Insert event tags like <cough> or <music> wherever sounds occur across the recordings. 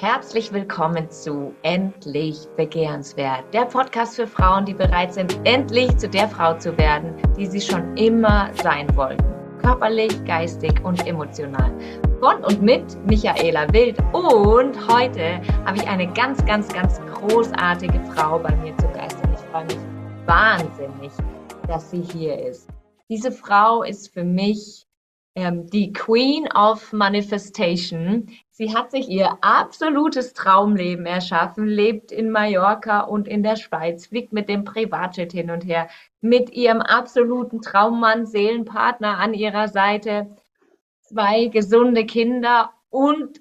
Herzlich willkommen zu Endlich Begehrenswert, der Podcast für Frauen, die bereit sind, endlich zu der Frau zu werden, die sie schon immer sein wollten. Körperlich, geistig und emotional. Von und mit Michaela Wild. Und heute habe ich eine ganz, ganz, ganz großartige Frau bei mir zu Gast. Und ich freue mich wahnsinnig, dass sie hier ist. Diese Frau ist für mich die Queen of Manifestation. Sie hat sich ihr absolutes Traumleben erschaffen, lebt in Mallorca und in der Schweiz, fliegt mit dem Privatjet hin und her, mit ihrem absoluten Traummann, Seelenpartner an ihrer Seite, zwei gesunde Kinder und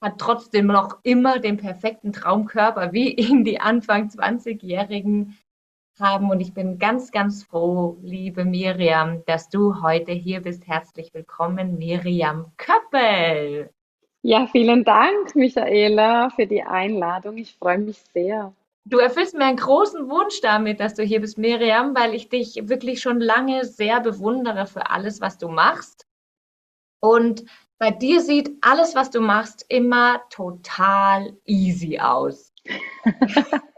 hat trotzdem noch immer den perfekten Traumkörper, wie ihn die Anfang 20-Jährigen haben. Und ich bin ganz, ganz froh, liebe Miriam, dass du heute hier bist. Herzlich willkommen, Miriam Köppel. Ja, vielen Dank, Michaela, für die Einladung. Ich freue mich sehr. Du erfüllst mir einen großen Wunsch damit, dass du hier bist, Miriam, weil ich dich wirklich schon lange sehr bewundere für alles, was du machst. Und bei dir sieht alles, was du machst, immer total easy aus. <laughs>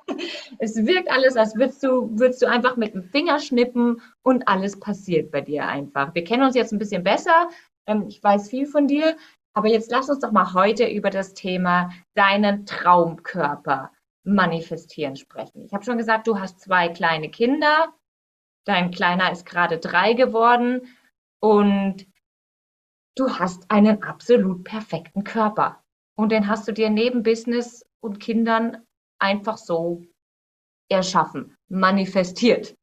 es wirkt alles, als würdest du, würdest du einfach mit dem Finger schnippen und alles passiert bei dir einfach. Wir kennen uns jetzt ein bisschen besser. Ähm, ich weiß viel von dir. Aber jetzt lass uns doch mal heute über das Thema deinen Traumkörper manifestieren sprechen. Ich habe schon gesagt, du hast zwei kleine Kinder. Dein Kleiner ist gerade drei geworden und du hast einen absolut perfekten Körper. Und den hast du dir neben Business und Kindern einfach so erschaffen, manifestiert.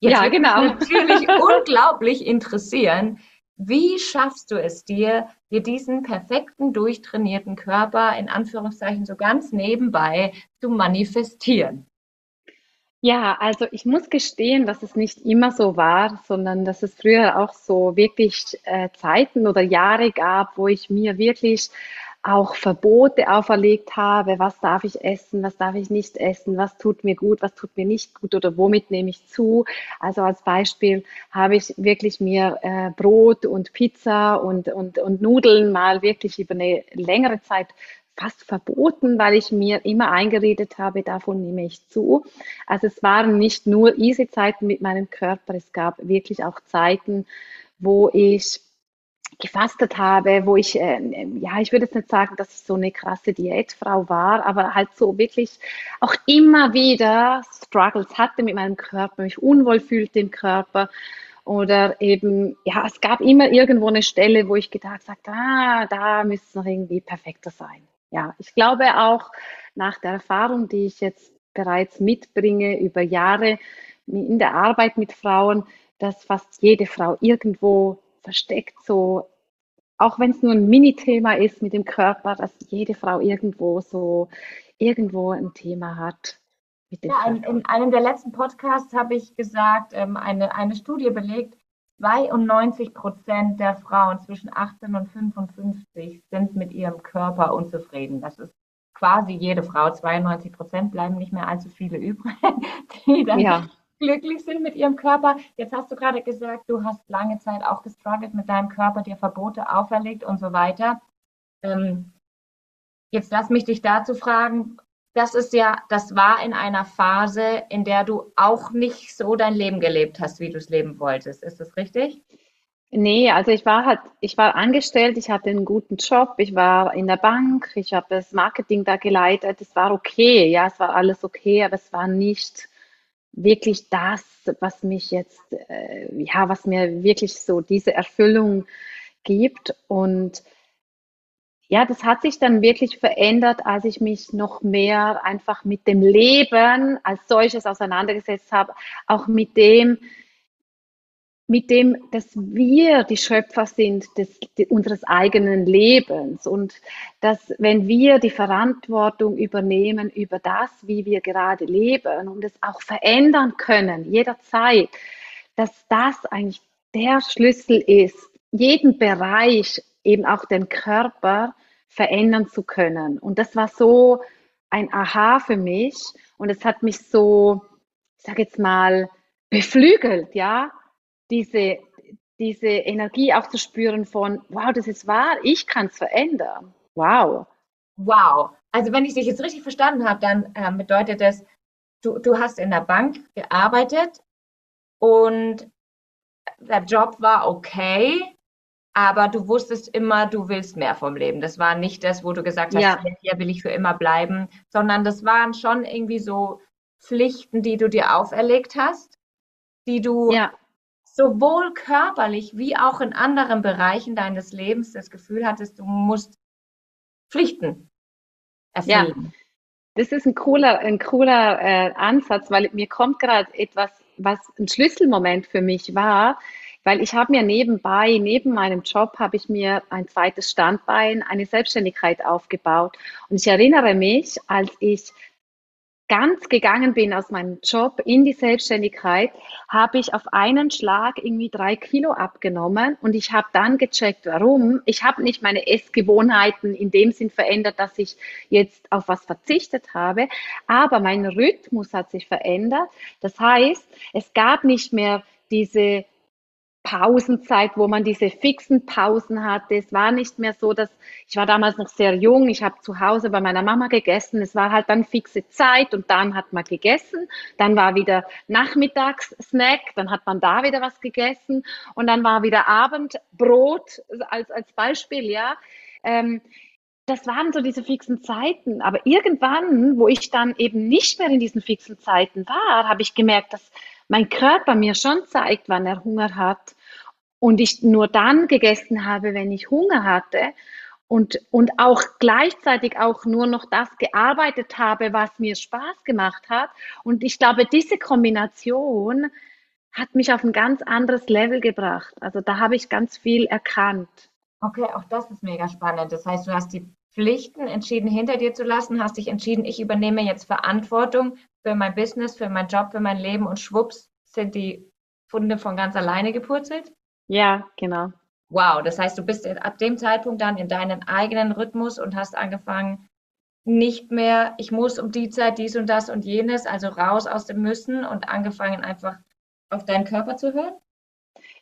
Jetzt ja, genau. natürlich <laughs> unglaublich interessieren, wie schaffst du es dir, dir diesen perfekten, durchtrainierten Körper in Anführungszeichen so ganz nebenbei zu manifestieren? Ja, also ich muss gestehen, dass es nicht immer so war, sondern dass es früher auch so wirklich äh, Zeiten oder Jahre gab, wo ich mir wirklich auch Verbote auferlegt habe, was darf ich essen, was darf ich nicht essen, was tut mir gut, was tut mir nicht gut? Oder womit nehme ich zu. Also als Beispiel habe ich wirklich mir äh, Brot und Pizza und, und, und Nudeln mal wirklich über eine längere Zeit fast verboten, weil ich mir immer eingeredet habe, davon nehme ich zu. Also es waren nicht nur easy Zeiten mit meinem Körper, es gab wirklich auch Zeiten, wo ich gefastet habe, wo ich, äh, ja, ich würde jetzt nicht sagen, dass ich so eine krasse Diätfrau war, aber halt so wirklich auch immer wieder Struggles hatte mit meinem Körper, mich unwohl fühlte im Körper. Oder eben, ja, es gab immer irgendwo eine Stelle, wo ich gedacht habe, ah, da müsste es noch irgendwie perfekter sein. Ja, ich glaube auch nach der Erfahrung, die ich jetzt bereits mitbringe über Jahre in der Arbeit mit Frauen, dass fast jede Frau irgendwo versteckt, so, auch wenn es nur ein Mini-Thema ist mit dem Körper, dass jede Frau irgendwo so, irgendwo ein Thema hat. Ja, in, in, einem der letzten Podcasts habe ich gesagt, ähm, eine, eine Studie belegt, 92 Prozent der Frauen zwischen 18 und 55 sind mit ihrem Körper unzufrieden. Das ist quasi jede Frau. 92 Prozent bleiben nicht mehr allzu viele übrig, <laughs> die dann ja glücklich sind mit ihrem Körper. Jetzt hast du gerade gesagt, du hast lange Zeit auch gestruggelt mit deinem Körper, dir Verbote auferlegt und so weiter. Ähm, jetzt lass mich dich dazu fragen. Das ist ja, das war in einer Phase, in der du auch nicht so dein Leben gelebt hast, wie du es leben wolltest. Ist das richtig? Nee, also ich war halt, ich war angestellt, ich hatte einen guten Job, ich war in der Bank, ich habe das Marketing da geleitet, es war okay, ja, es war alles okay, aber es war nicht wirklich das, was mich jetzt, äh, ja, was mir wirklich so diese Erfüllung gibt. Und ja, das hat sich dann wirklich verändert, als ich mich noch mehr einfach mit dem Leben als solches auseinandergesetzt habe, auch mit dem, mit dem, dass wir die Schöpfer sind des, unseres eigenen Lebens. Und dass wenn wir die Verantwortung übernehmen über das, wie wir gerade leben und es auch verändern können, jederzeit, dass das eigentlich der Schlüssel ist, jeden Bereich, eben auch den Körper verändern zu können. Und das war so ein Aha für mich. Und es hat mich so, ich sage jetzt mal, beflügelt, ja, diese, diese Energie auch zu spüren von, wow, das ist wahr, ich kann es verändern. Wow. Wow. Also wenn ich dich jetzt richtig verstanden habe, dann äh, bedeutet das, du, du hast in der Bank gearbeitet und der Job war okay, aber du wusstest immer, du willst mehr vom Leben. Das war nicht das, wo du gesagt hast, Ja, hier will ich für immer bleiben, sondern das waren schon irgendwie so Pflichten, die du dir auferlegt hast, die du ja, sowohl körperlich wie auch in anderen Bereichen deines Lebens das Gefühl hattest, du musst Pflichten ja. erfüllen. Das ist ein cooler, ein cooler äh, Ansatz, weil mir kommt gerade etwas, was ein Schlüsselmoment für mich war, weil ich habe mir nebenbei, neben meinem Job, habe ich mir ein zweites Standbein, eine Selbstständigkeit aufgebaut. Und ich erinnere mich, als ich ganz gegangen bin aus meinem Job in die Selbstständigkeit, habe ich auf einen Schlag irgendwie drei Kilo abgenommen und ich habe dann gecheckt, warum. Ich habe nicht meine Essgewohnheiten in dem Sinn verändert, dass ich jetzt auf was verzichtet habe, aber mein Rhythmus hat sich verändert. Das heißt, es gab nicht mehr diese Pausenzeit, wo man diese fixen Pausen hatte. Es war nicht mehr so, dass ich war damals noch sehr jung. Ich habe zu Hause bei meiner Mama gegessen. Es war halt dann fixe Zeit und dann hat man gegessen. Dann war wieder Nachmittagssnack, dann hat man da wieder was gegessen und dann war wieder Abendbrot als, als Beispiel, ja. Ähm, das waren so diese fixen Zeiten. Aber irgendwann, wo ich dann eben nicht mehr in diesen fixen Zeiten war, habe ich gemerkt, dass mein Körper mir schon zeigt, wann er Hunger hat. Und ich nur dann gegessen habe, wenn ich Hunger hatte. Und, und auch gleichzeitig auch nur noch das gearbeitet habe, was mir Spaß gemacht hat. Und ich glaube, diese Kombination hat mich auf ein ganz anderes Level gebracht. Also da habe ich ganz viel erkannt. Okay, auch das ist mega spannend. Das heißt, du hast die Pflichten entschieden, hinter dir zu lassen, hast dich entschieden, ich übernehme jetzt Verantwortung für mein Business, für meinen Job, für mein Leben und schwupps sind die Funde von ganz alleine gepurzelt. Ja, genau. Wow, das heißt, du bist ab dem Zeitpunkt dann in deinen eigenen Rhythmus und hast angefangen, nicht mehr, ich muss um die Zeit dies und das und jenes, also raus aus dem Müssen und angefangen einfach auf deinen Körper zu hören?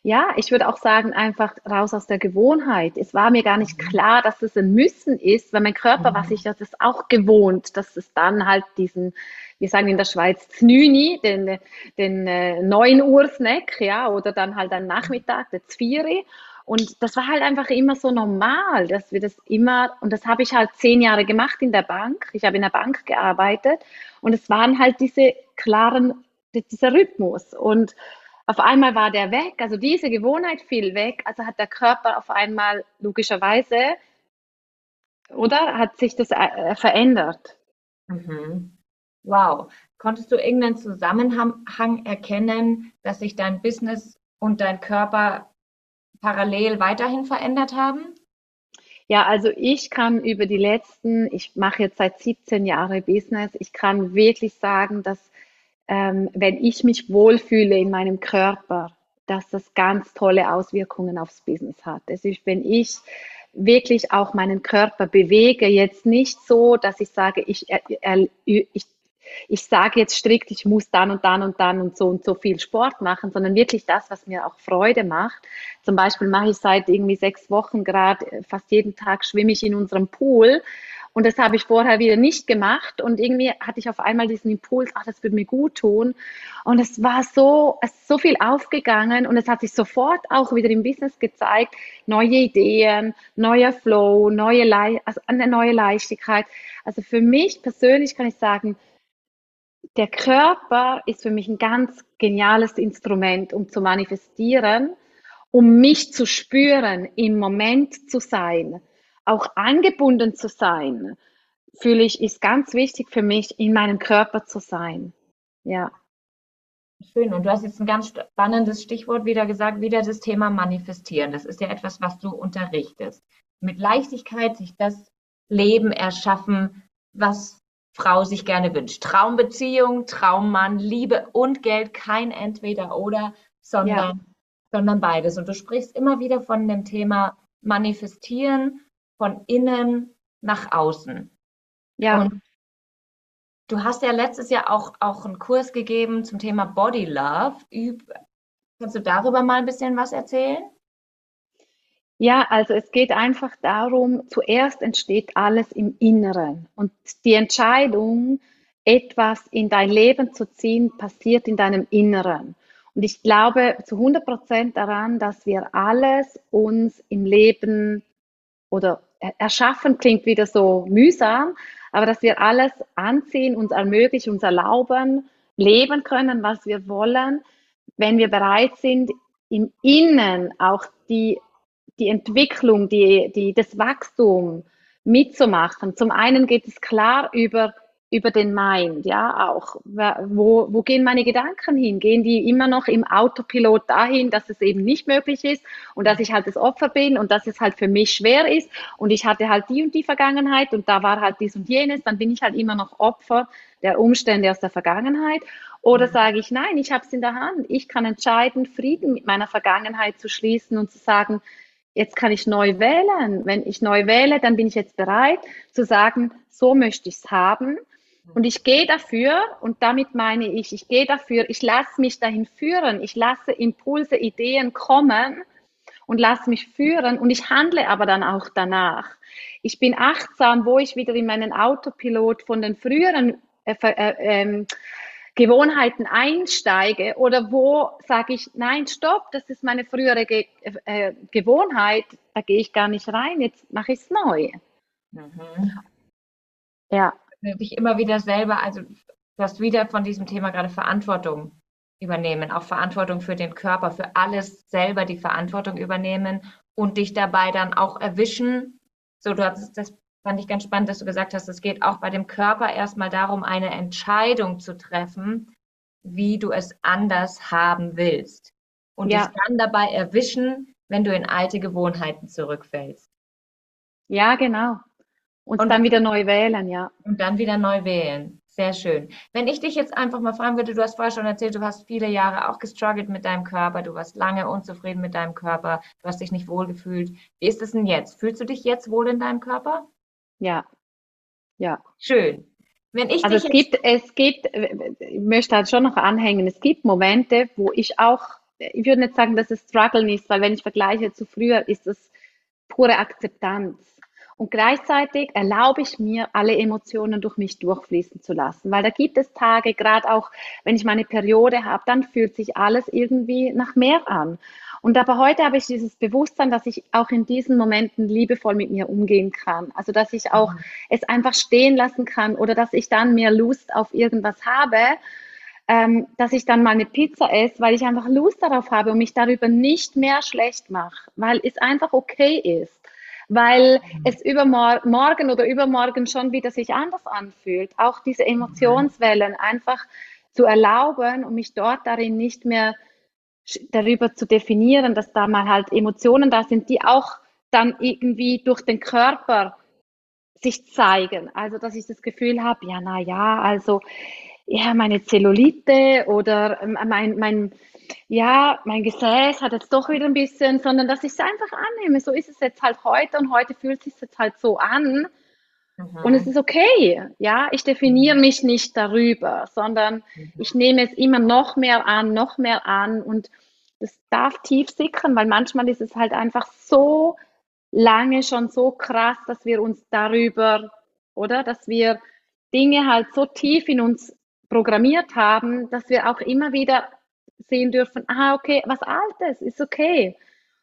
Ja, ich würde auch sagen, einfach raus aus der Gewohnheit. Es war mir gar nicht Mhm. klar, dass es ein Müssen ist, weil mein Körper war Mhm. sich das auch gewohnt, dass es dann halt diesen, wir sagen in der Schweiz Znüni, den, den äh, 9 Uhr Snack, ja, oder dann halt am Nachmittag, der Zvieri. Und das war halt einfach immer so normal, dass wir das immer, und das habe ich halt zehn Jahre gemacht in der Bank. Ich habe in der Bank gearbeitet und es waren halt diese klaren, dieser Rhythmus. Und auf einmal war der weg, also diese Gewohnheit fiel weg, also hat der Körper auf einmal logischerweise, oder? Hat sich das äh, verändert. Mhm. Wow. Konntest du irgendeinen Zusammenhang erkennen, dass sich dein Business und dein Körper parallel weiterhin verändert haben? Ja, also ich kann über die letzten, ich mache jetzt seit 17 Jahren Business, ich kann wirklich sagen, dass ähm, wenn ich mich wohlfühle in meinem Körper, dass das ganz tolle Auswirkungen aufs Business hat. Es ist, wenn ich wirklich auch meinen Körper bewege, jetzt nicht so, dass ich sage, ich, er, er, ich ich sage jetzt strikt, ich muss dann und dann und dann und so und so viel Sport machen, sondern wirklich das, was mir auch Freude macht. Zum Beispiel mache ich seit irgendwie sechs Wochen gerade äh, fast jeden Tag schwimme ich in unserem Pool. Und das habe ich vorher wieder nicht gemacht. Und irgendwie hatte ich auf einmal diesen Impuls, ach, das würde mir gut tun. Und es war so, es ist so viel aufgegangen und es hat sich sofort auch wieder im Business gezeigt, neue Ideen, neuer Flow, neue, Le also eine neue Leichtigkeit. Also für mich persönlich kann ich sagen, der Körper ist für mich ein ganz geniales Instrument, um zu manifestieren, um mich zu spüren, im Moment zu sein, auch angebunden zu sein, fühle ich, ist ganz wichtig für mich, in meinem Körper zu sein. Ja. Schön. Und du hast jetzt ein ganz spannendes Stichwort wieder gesagt, wieder das Thema Manifestieren. Das ist ja etwas, was du unterrichtest. Mit Leichtigkeit sich das Leben erschaffen, was Frau sich gerne wünscht. Traumbeziehung, Traummann, Liebe und Geld, kein Entweder-Oder, Ja, sondern, sondern beides. Und du sprichst immer wieder von dem Thema Manifestieren von innen nach außen. ja. Und du hast ja letztes Jahr auch, auch einen Kurs gegeben zum Thema Body Love. Üb, kannst du darüber mal ein bisschen was erzählen? Ja, also es geht einfach darum, zuerst entsteht alles im Inneren und die Entscheidung, etwas in dein Leben zu ziehen, passiert in deinem Inneren. Und ich glaube zu 100 Prozent daran, dass wir alles uns im Leben oder erschaffen klingt wieder so mühsam, aber dass wir alles anziehen, uns ermöglichen, uns erlauben, leben können, was wir wollen, wenn wir bereit sind, im Innen auch die, die Entwicklung, die, die, das Wachstum mitzumachen. Zum einen geht es klar über über den Mind, ja, auch. Wo, wo gehen meine Gedanken hin? Gehen die immer noch im Autopilot dahin, dass es eben nicht möglich ist und dass ich halt das Opfer bin und dass es halt für mich schwer ist und ich hatte halt die und die Vergangenheit und da war halt dies und jenes, dann bin ich halt immer noch Opfer der Umstände aus der Vergangenheit. Oder mhm. sage ich, nein, ich habe es in der Hand. Ich kann entscheiden, Frieden mit meiner Vergangenheit zu schließen und zu sagen, jetzt kann ich neu wählen. Wenn ich neu wähle, dann bin ich jetzt bereit zu sagen, so möchte ich es haben. Und ich gehe dafür, und damit meine ich, ich gehe dafür, ich lasse mich dahin führen, ich lasse Impulse, Ideen kommen und lasse mich führen und ich handle aber dann auch danach. Ich bin achtsam, wo ich wieder in meinen Autopilot von den früheren äh, äh, ähm, Gewohnheiten einsteige oder wo sage ich, nein, stopp, das ist meine frühere Ge äh, Gewohnheit, da gehe ich gar nicht rein, jetzt mache ich es neu. Mhm. Ja dich immer wieder selber, also du hast wieder von diesem Thema gerade Verantwortung übernehmen, auch Verantwortung für den Körper, für alles selber die Verantwortung übernehmen und dich dabei dann auch erwischen. So, du hast, das fand ich ganz spannend, dass du gesagt hast, es geht auch bei dem Körper erstmal darum, eine Entscheidung zu treffen, wie du es anders haben willst. Und ja. dich dann dabei erwischen, wenn du in alte Gewohnheiten zurückfällst. Ja, genau. Und, und dann wieder neu wählen, ja. Und dann wieder neu wählen. Sehr schön. Wenn ich dich jetzt einfach mal fragen würde, du hast vorher schon erzählt, du hast viele Jahre auch gestruggelt mit deinem Körper, du warst lange unzufrieden mit deinem Körper, du hast dich nicht wohl gefühlt. Wie ist es denn jetzt? Fühlst du dich jetzt wohl in deinem Körper? Ja. Ja. Schön. Wenn ich also es gibt, es gibt, ich möchte halt schon noch anhängen, es gibt Momente, wo ich auch, ich würde nicht sagen, dass es Struggle ist, weil wenn ich vergleiche zu früher, ist es pure Akzeptanz. Und gleichzeitig erlaube ich mir, alle Emotionen durch mich durchfließen zu lassen. Weil da gibt es Tage, gerade auch wenn ich meine Periode habe, dann fühlt sich alles irgendwie nach mehr an. Und aber heute habe ich dieses Bewusstsein, dass ich auch in diesen Momenten liebevoll mit mir umgehen kann. Also dass ich auch mhm. es einfach stehen lassen kann oder dass ich dann mehr Lust auf irgendwas habe, ähm, dass ich dann mal eine Pizza esse, weil ich einfach Lust darauf habe und mich darüber nicht mehr schlecht mache, weil es einfach okay ist weil es übermorgen oder übermorgen schon wieder sich anders anfühlt. Auch diese Emotionswellen einfach zu erlauben und mich dort darin nicht mehr darüber zu definieren, dass da mal halt Emotionen da sind, die auch dann irgendwie durch den Körper sich zeigen. Also, dass ich das Gefühl habe, ja, na ja, also, ja, meine Zellulite oder ähm, mein, mein, ja, mein Gesäß hat jetzt doch wieder ein bisschen, sondern dass ich es einfach annehme. So ist es jetzt halt heute und heute fühlt es sich jetzt halt so an. Mhm. Und es ist okay. Ja, ich definiere mich nicht darüber, sondern mhm. ich nehme es immer noch mehr an, noch mehr an und das darf tief sickern, weil manchmal ist es halt einfach so lange schon so krass, dass wir uns darüber, oder, dass wir Dinge halt so tief in uns programmiert haben, dass wir auch immer wieder sehen dürfen, ah, okay, was Altes, ist okay.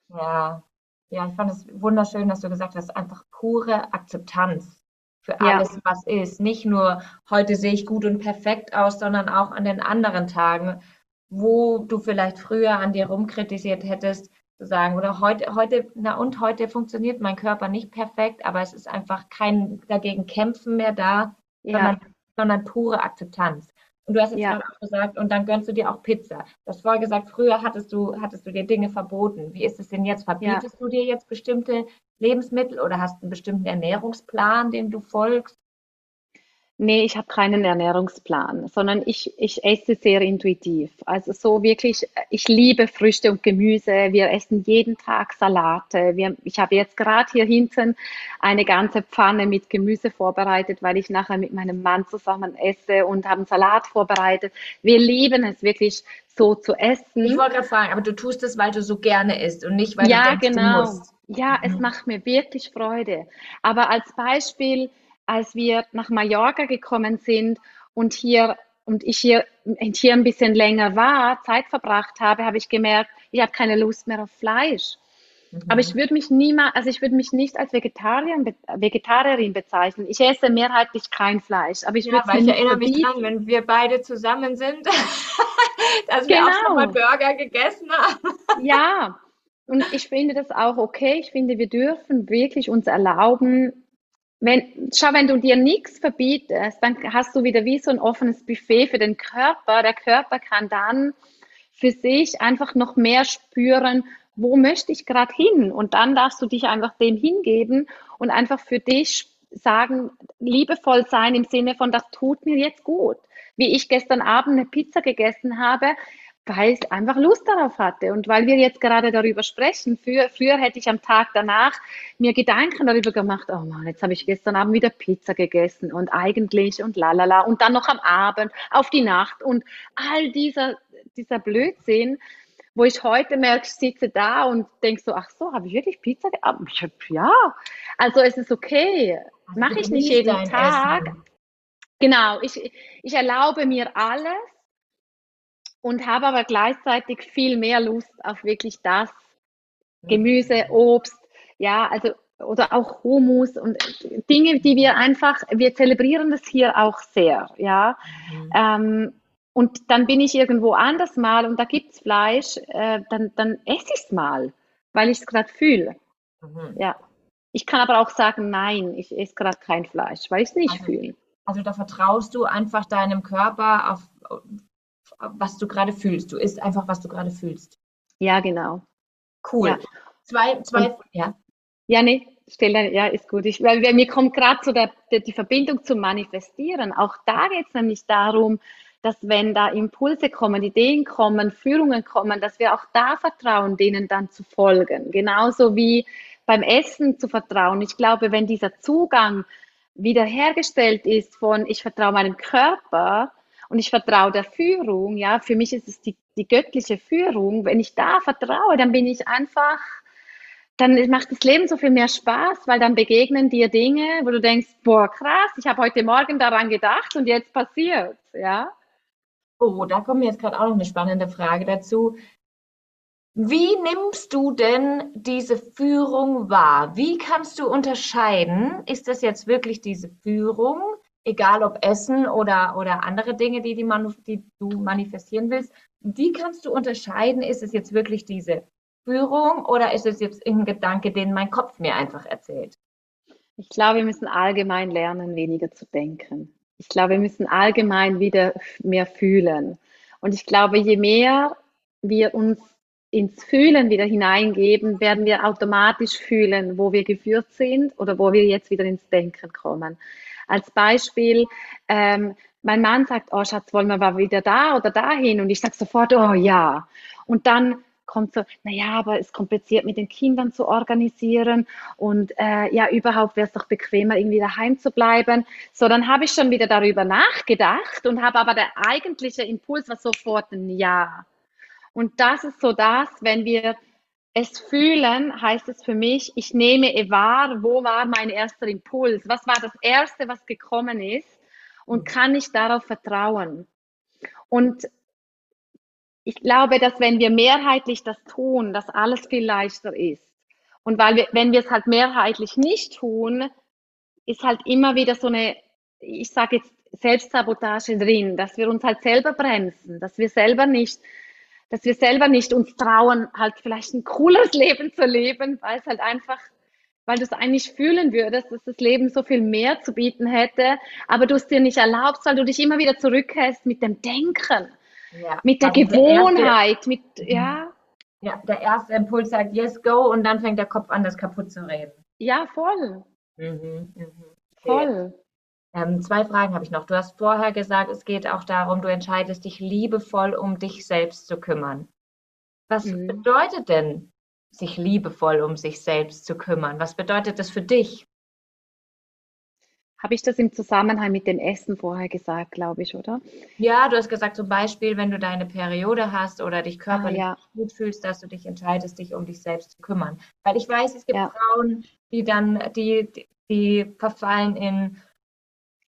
Ja, ja, ich fand es wunderschön, dass du gesagt hast, einfach pure Akzeptanz für alles, ja. was ist. Nicht nur, heute sehe ich gut und perfekt aus, sondern auch an den anderen Tagen, wo du vielleicht früher an dir rumkritisiert hättest, zu sagen, oder heute, heute, na und heute funktioniert mein Körper nicht perfekt, aber es ist einfach kein dagegen kämpfen mehr da, ja. sondern, sondern pure Akzeptanz. Und du hast jetzt ja. gerade auch gesagt, und dann gönnst du dir auch Pizza. Du hast vorher gesagt, früher hattest du, hattest du dir Dinge verboten. Wie ist es denn jetzt? Verbietest ja. du dir jetzt bestimmte Lebensmittel oder hast einen bestimmten Ernährungsplan, den du folgst? Nee, ich habe keinen Ernährungsplan, sondern ich, ich esse sehr intuitiv. Also so wirklich, ich liebe Früchte und Gemüse. Wir essen jeden Tag Salate. Wir, ich habe jetzt gerade hier hinten eine ganze Pfanne mit Gemüse vorbereitet, weil ich nachher mit meinem Mann zusammen esse und haben Salat vorbereitet. Wir lieben es wirklich so zu essen. Ich wollte gerade fragen, aber du tust es, weil du so gerne isst und nicht, weil ja, du denkst, genau. du musst. Ja, mhm. es macht mir wirklich Freude. Aber als Beispiel, als wir nach Mallorca gekommen sind und hier und ich hier, hier ein bisschen länger war, Zeit verbracht habe, habe ich gemerkt, ich habe keine Lust mehr auf Fleisch. Mhm. Aber ich würde mich niemals, also ich würde mich nicht als Vegetarier, Vegetarierin bezeichnen. Ich esse mehrheitlich kein Fleisch. Aber ich ja, weil ich erinnere mich dran, wenn wir beide zusammen sind, <laughs> dass wir auch schon mal genau. Burger gegessen haben. <laughs> ja, und ich finde das auch okay. Ich finde, wir dürfen wirklich uns erlauben, wenn, schau, wenn du dir nichts verbietest, dann hast du wieder wie so ein offenes Buffet für den Körper. Der Körper kann dann für sich einfach noch mehr spüren, wo möchte ich gerade hin? Und dann darfst du dich einfach dem hingeben und einfach für dich sagen, liebevoll sein im Sinne von, das tut mir jetzt gut. Wie ich gestern Abend eine Pizza gegessen habe, weil ich einfach Lust darauf hatte. Und weil wir jetzt gerade darüber sprechen, früher, früher hätte ich am Tag danach mir Gedanken darüber gemacht, oh Mann, jetzt habe ich gestern Abend wieder Pizza gegessen und eigentlich und lalala und dann noch am Abend auf die Nacht und all dieser, dieser Blödsinn, wo ich heute merke, ich sitze da und denke so, ach so, habe ich wirklich Pizza gegessen? Ja, also es ist okay. Mache ich nicht jeden Tag. Essen. Genau, ich, ich erlaube mir alles und habe aber gleichzeitig viel mehr Lust auf wirklich das Gemüse, Obst, ja, also oder auch Humus und Dinge, die wir einfach, wir zelebrieren das hier auch sehr, ja. Mhm. Ähm, und dann bin ich irgendwo anders mal und da gibt es Fleisch, äh, dann, dann esse ich es mal, weil ich es gerade fühle. Mhm. Ja. Ich kann aber auch sagen, nein, ich esse gerade kein Fleisch, weil ich es nicht also, fühle. Also da vertraust du einfach deinem Körper auf, was du gerade fühlst. Du isst einfach, was du gerade fühlst. Ja, genau. Cool. Ja. Zwei, zwei, Und, ja. Ja, nee, stell dann, ja, ist gut. Ich, weil, mir kommt gerade so der, der, die Verbindung zum Manifestieren. Auch da geht es nämlich darum, dass wenn da Impulse kommen, Ideen kommen, Führungen kommen, dass wir auch da vertrauen, denen dann zu folgen. Genauso wie beim Essen zu vertrauen. Ich glaube, wenn dieser Zugang wiederhergestellt ist von ich vertraue meinem Körper, und ich vertraue der Führung, ja, für mich ist es die, die göttliche Führung. Wenn ich da vertraue, dann bin ich einfach, dann macht das Leben so viel mehr Spaß, weil dann begegnen dir Dinge, wo du denkst, boah, krass, ich habe heute Morgen daran gedacht und jetzt passiert, ja. Oh, da kommt mir jetzt gerade auch noch eine spannende Frage dazu. Wie nimmst du denn diese Führung wahr? Wie kannst du unterscheiden, ist das jetzt wirklich diese Führung egal ob Essen oder, oder andere Dinge, die, die, man, die du manifestieren willst, die kannst du unterscheiden, ist es jetzt wirklich diese Führung oder ist es jetzt ein Gedanke, den mein Kopf mir einfach erzählt? Ich glaube, wir müssen allgemein lernen, weniger zu denken. Ich glaube, wir müssen allgemein wieder mehr fühlen. Und ich glaube, je mehr wir uns ins Fühlen wieder hineingeben, werden wir automatisch fühlen, wo wir geführt sind oder wo wir jetzt wieder ins Denken kommen. Als Beispiel, ähm, mein Mann sagt, oh Schatz, wollen wir mal wieder da oder dahin? Und ich sage sofort, oh ja. Und dann kommt so, naja, aber es ist kompliziert mit den Kindern zu organisieren und äh, ja, überhaupt wäre es doch bequemer, irgendwie daheim zu bleiben. So, dann habe ich schon wieder darüber nachgedacht und habe aber der eigentliche Impuls war sofort ein Ja. Und das ist so das, wenn wir es fühlen heißt es für mich, ich nehme wahr, wo war mein erster Impuls, was war das Erste, was gekommen ist und kann ich darauf vertrauen. Und ich glaube, dass wenn wir mehrheitlich das tun, dass alles viel leichter ist. Und weil wir, wenn wir es halt mehrheitlich nicht tun, ist halt immer wieder so eine, ich sage jetzt Selbstsabotage drin, dass wir uns halt selber bremsen, dass wir selber nicht dass wir selber nicht uns trauen, halt vielleicht ein cooles Leben zu leben, weil es halt einfach, weil du es eigentlich fühlen würdest, dass das Leben so viel mehr zu bieten hätte, aber du es dir nicht erlaubst, weil du dich immer wieder zurückhältst mit dem Denken, ja. mit der Gewohnheit, der erste, mit, ja. Ja, der erste Impuls sagt, yes, go, und dann fängt der Kopf an, das kaputt zu reden. Ja, voll. Mhm, mh. Voll. Ähm, zwei Fragen habe ich noch. Du hast vorher gesagt, es geht auch darum, du entscheidest dich liebevoll um dich selbst zu kümmern. Was mhm. bedeutet denn, sich liebevoll um sich selbst zu kümmern? Was bedeutet das für dich? Habe ich das im Zusammenhang mit dem Essen vorher gesagt, glaube ich, oder? Ja, du hast gesagt, zum Beispiel, wenn du deine Periode hast oder dich körperlich Ah, ja. gut fühlst, dass du dich entscheidest, dich um dich selbst zu kümmern. Weil ich weiß, es gibt Ja. Frauen, die dann, die, die, die verfallen in,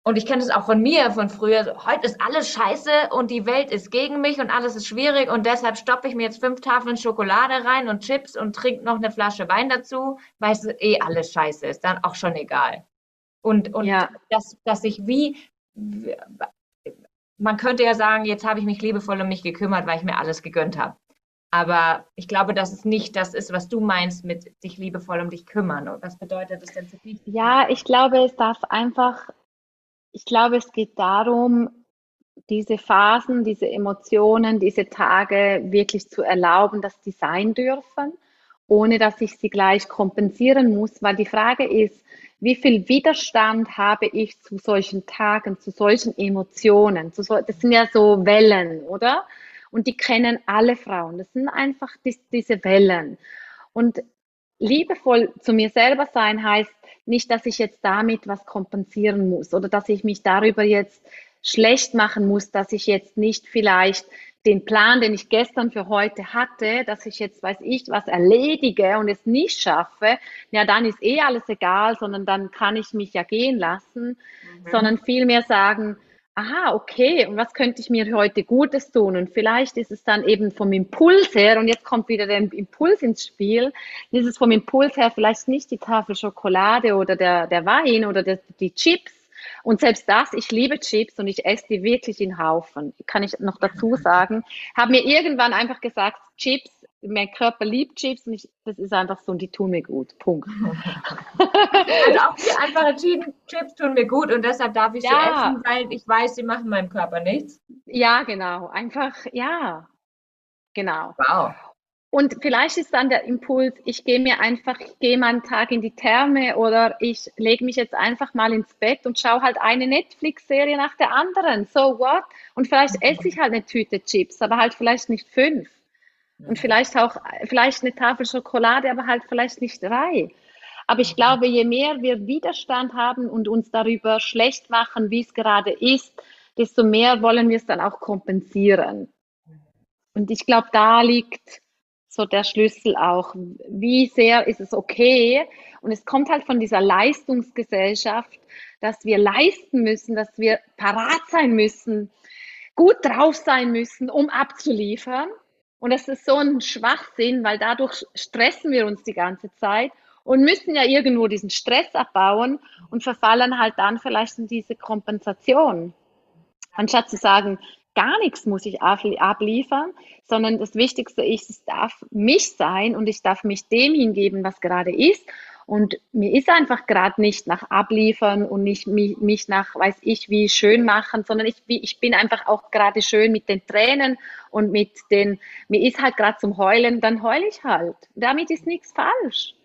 und ich kenne es auch von mir, von früher, heute ist alles scheiße und die Welt ist gegen mich und alles ist schwierig und deshalb stoppe ich mir jetzt fünf Tafeln Schokolade rein und Chips und trinke noch eine Flasche Wein dazu, weil es eh alles scheiße ist, dann auch schon egal. Und, und Ja. dass, dass ich wie, man könnte ja sagen, jetzt habe ich mich liebevoll um mich gekümmert, weil ich mir alles gegönnt habe. Aber ich glaube, dass es nicht das ist, was du meinst mit sich liebevoll um dich kümmern. Und was bedeutet das denn für dich? Ja, ich glaube, es darf einfach, ich glaube, es geht darum, diese Phasen, diese Emotionen, diese Tage wirklich zu erlauben, dass die sein dürfen, ohne dass ich sie gleich kompensieren muss, weil die Frage ist, wie viel Widerstand habe ich zu solchen Tagen, zu solchen Emotionen? Zu so, das sind ja so Wellen, oder? Und die kennen alle Frauen. Das sind einfach die, diese Wellen. Und liebevoll zu mir selber sein heißt nicht, dass ich jetzt damit was kompensieren muss oder dass ich mich darüber jetzt schlecht machen muss, dass ich jetzt nicht vielleicht den Plan, den ich gestern für heute hatte, dass ich jetzt, weiß ich, was erledige und es nicht schaffe, ja, dann ist eh alles egal, sondern dann kann ich mich ja gehen lassen, Mhm. sondern vielmehr sagen, aha, okay, und was könnte ich mir heute Gutes tun? Und vielleicht ist es dann eben vom Impuls her, und jetzt kommt wieder der Impuls ins Spiel, ist es vom Impuls her vielleicht nicht die Tafel Schokolade oder der, der Wein oder der, die Chips. Und selbst das, ich liebe Chips und ich esse die wirklich in Haufen, kann ich noch dazu sagen, habe mir irgendwann einfach gesagt, Chips, mein Körper liebt Chips und ich, das ist einfach so und die tun mir gut. Punkt. <laughs> Also auch die einfache Chi- Chips tun mir gut und deshalb darf ich sie Ja. essen, weil ich weiß, sie machen meinem Körper nichts. Ja, genau. Einfach, ja, genau. Wow. Und vielleicht ist dann der Impuls, ich gehe mir einfach, ich gehe mal einen Tag in die Therme oder ich lege mich jetzt einfach mal ins Bett und schaue halt eine Netflix-Serie nach der anderen. So what? Und vielleicht esse ich halt eine Tüte Chips, aber halt vielleicht nicht fünf. Und vielleicht auch, vielleicht eine Tafel Schokolade, aber halt vielleicht nicht drei. Aber ich glaube, je mehr wir Widerstand haben und uns darüber schlecht machen, wie es gerade ist, desto mehr wollen wir es dann auch kompensieren. Und ich glaube, da liegt so der Schlüssel auch. Wie sehr ist es okay? Und es kommt halt von dieser Leistungsgesellschaft, dass wir leisten müssen, dass wir parat sein müssen, gut drauf sein müssen, um abzuliefern. Und das ist so ein Schwachsinn, weil dadurch stressen wir uns die ganze Zeit und müssen ja irgendwo diesen Stress abbauen und verfallen halt dann vielleicht in diese Kompensation. Anstatt zu sagen, gar nichts muss ich abliefern, sondern das Wichtigste ist, es darf mich sein und ich darf mich dem hingeben, was gerade ist. Und mir ist einfach gerade nicht nach abliefern und nicht mich, mich nach, weiß ich, wie schön machen, sondern ich, ich bin einfach auch gerade schön mit den Tränen und mit den, mir ist halt gerade zum Heulen, dann heule ich halt. Damit ist nichts falsch.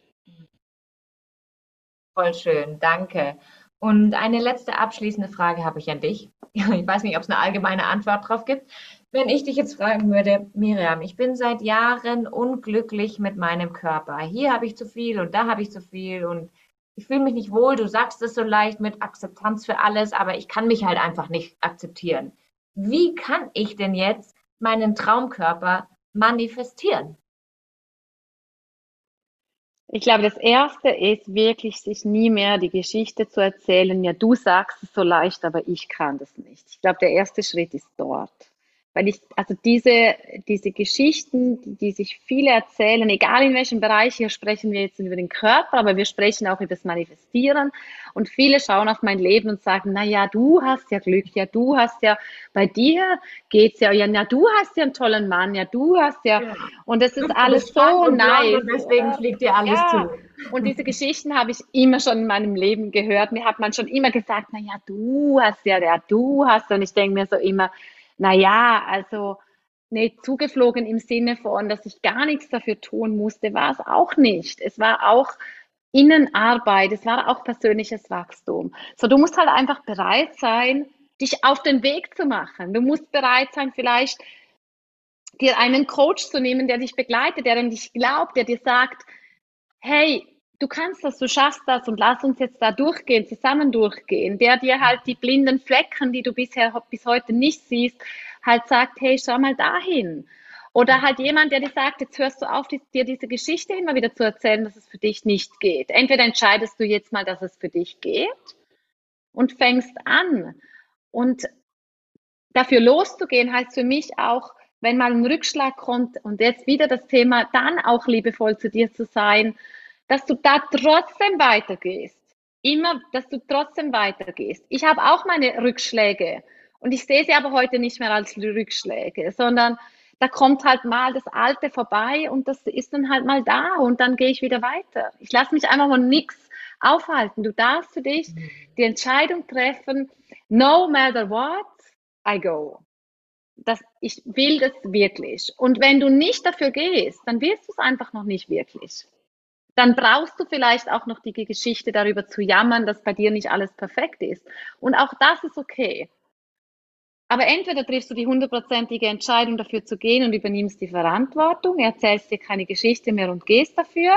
Voll schön, danke. Und eine letzte abschließende Frage habe ich an dich. <laughs> Ich weiß nicht, ob es eine allgemeine Antwort drauf gibt. Wenn ich dich jetzt fragen würde, Miriam, ich bin seit Jahren unglücklich mit meinem Körper. Hier habe ich zu viel und da habe ich zu viel und ich fühle mich nicht wohl. Du sagst es so leicht mit Akzeptanz für alles, aber ich kann mich halt einfach nicht akzeptieren. Wie kann ich denn jetzt meinen Traumkörper manifestieren? Ich glaube, das Erste ist wirklich, sich nie mehr die Geschichte zu erzählen, ja, du sagst es so leicht, aber ich kann das nicht. Ich glaube, der erste Schritt ist dort. Weil ich, also diese, diese Geschichten, die, die sich viele erzählen, egal in welchem Bereich, hier sprechen wir jetzt über den Körper, aber wir sprechen auch über das Manifestieren. Und viele schauen auf mein Leben und sagen, na ja, du hast ja Glück, ja, du hast ja, bei dir geht's ja, ja, ja, du hast ja einen tollen Mann, ja, du hast ja, Ja. und das ist alles so nice. Und deswegen fliegt dir alles Ja, zu. und diese Geschichten habe ich immer schon in meinem Leben gehört. Mir hat man schon immer gesagt, na ja, du hast ja, ja, du hast. Und ich denke mir so immer, na ja, also nicht zugeflogen im Sinne von, dass ich gar nichts dafür tun musste, war es auch nicht. Es war auch Innenarbeit, es war auch persönliches Wachstum. So, du musst halt einfach bereit sein, dich auf den Weg zu machen. Du musst bereit sein, vielleicht dir einen Coach zu nehmen, der dich begleitet, der an dich glaubt, der dir sagt, hey, du kannst das, du schaffst das und lass uns jetzt da durchgehen, zusammen durchgehen, der dir halt die blinden Flecken, die du bisher bis heute nicht siehst, halt sagt, hey, schau mal dahin. Oder halt jemand, der dir sagt, jetzt hörst du auf, dir diese Geschichte immer wieder zu erzählen, dass es für dich nicht geht. Entweder entscheidest du jetzt mal, dass es für dich geht und fängst an. Und dafür loszugehen heißt für mich auch, wenn mal ein Rückschlag kommt und jetzt wieder das Thema, dann auch liebevoll zu dir zu sein, dass du da trotzdem weitergehst. Immer, dass du trotzdem weitergehst. Ich habe auch meine Rückschläge und ich sehe sie aber heute nicht mehr als Rückschläge, sondern da kommt halt mal das Alte vorbei und das ist dann halt mal da und dann gehe ich wieder weiter. Ich lasse mich einfach von nichts aufhalten. Du darfst für dich mhm. die Entscheidung treffen, no matter what, I go. Das, ich will das wirklich. Und wenn du nicht dafür gehst, dann wirst du es einfach noch nicht wirklich. Dann brauchst du vielleicht auch noch die Geschichte darüber zu jammern, dass bei dir nicht alles perfekt ist. Und auch das ist okay. Aber entweder triffst du die hundertprozentige Entscheidung dafür zu gehen und übernimmst die Verantwortung, erzählst dir keine Geschichte mehr und gehst dafür,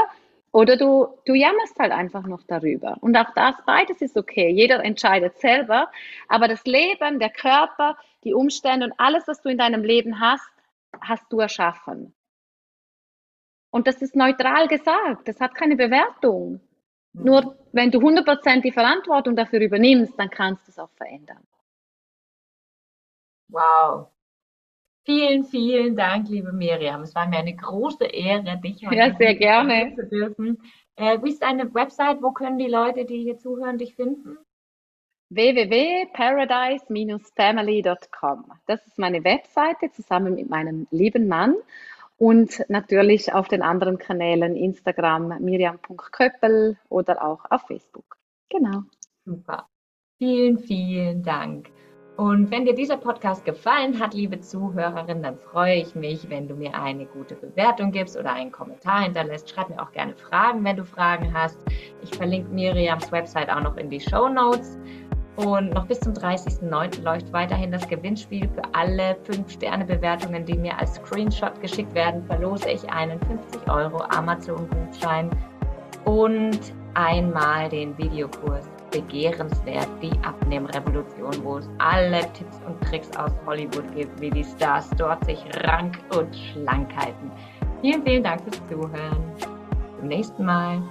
oder du, du jammerst halt einfach noch darüber. Und auch das, beides ist okay. Jeder entscheidet selber. Aber das Leben, der Körper, die Umstände und alles, was du in deinem Leben hast, hast du erschaffen. Und das ist neutral gesagt. Das hat keine Bewertung. Nur wenn du 100% die Verantwortung dafür übernimmst, dann kannst du es auch verändern. Wow. Vielen, vielen Dank, liebe Miriam. Es war mir eine große Ehre, dich heute ja, sehr gerne. zu dürfen. Äh, wie ist deine Website? Wo können die Leute, die hier zuhören, dich finden? www.paradise-family.com. Das ist meine Webseite zusammen mit meinem lieben Mann und natürlich auf den anderen Kanälen Instagram miriam.köppel oder auch auf Facebook. Genau. Super. Vielen, vielen Dank. Und wenn dir dieser Podcast gefallen hat, liebe Zuhörerin, dann freue ich mich, wenn du mir eine gute Bewertung gibst oder einen Kommentar hinterlässt. Schreib mir auch gerne Fragen, wenn du Fragen hast. Ich verlinke Miriams Website auch noch in die Show Notes. Und noch bis zum 30.09. läuft weiterhin das Gewinnspiel. Für alle 5-Sterne-Bewertungen, die mir als Screenshot geschickt werden, verlose ich einen 50 Euro Amazon-Gutschein und einmal den Videokurs begehrenswert, die Abnehmrevolution, wo es alle Tipps und Tricks aus Hollywood gibt, wie die Stars dort sich rank und schlank halten. Vielen, vielen Dank fürs Zuhören. Bis zum nächsten Mal.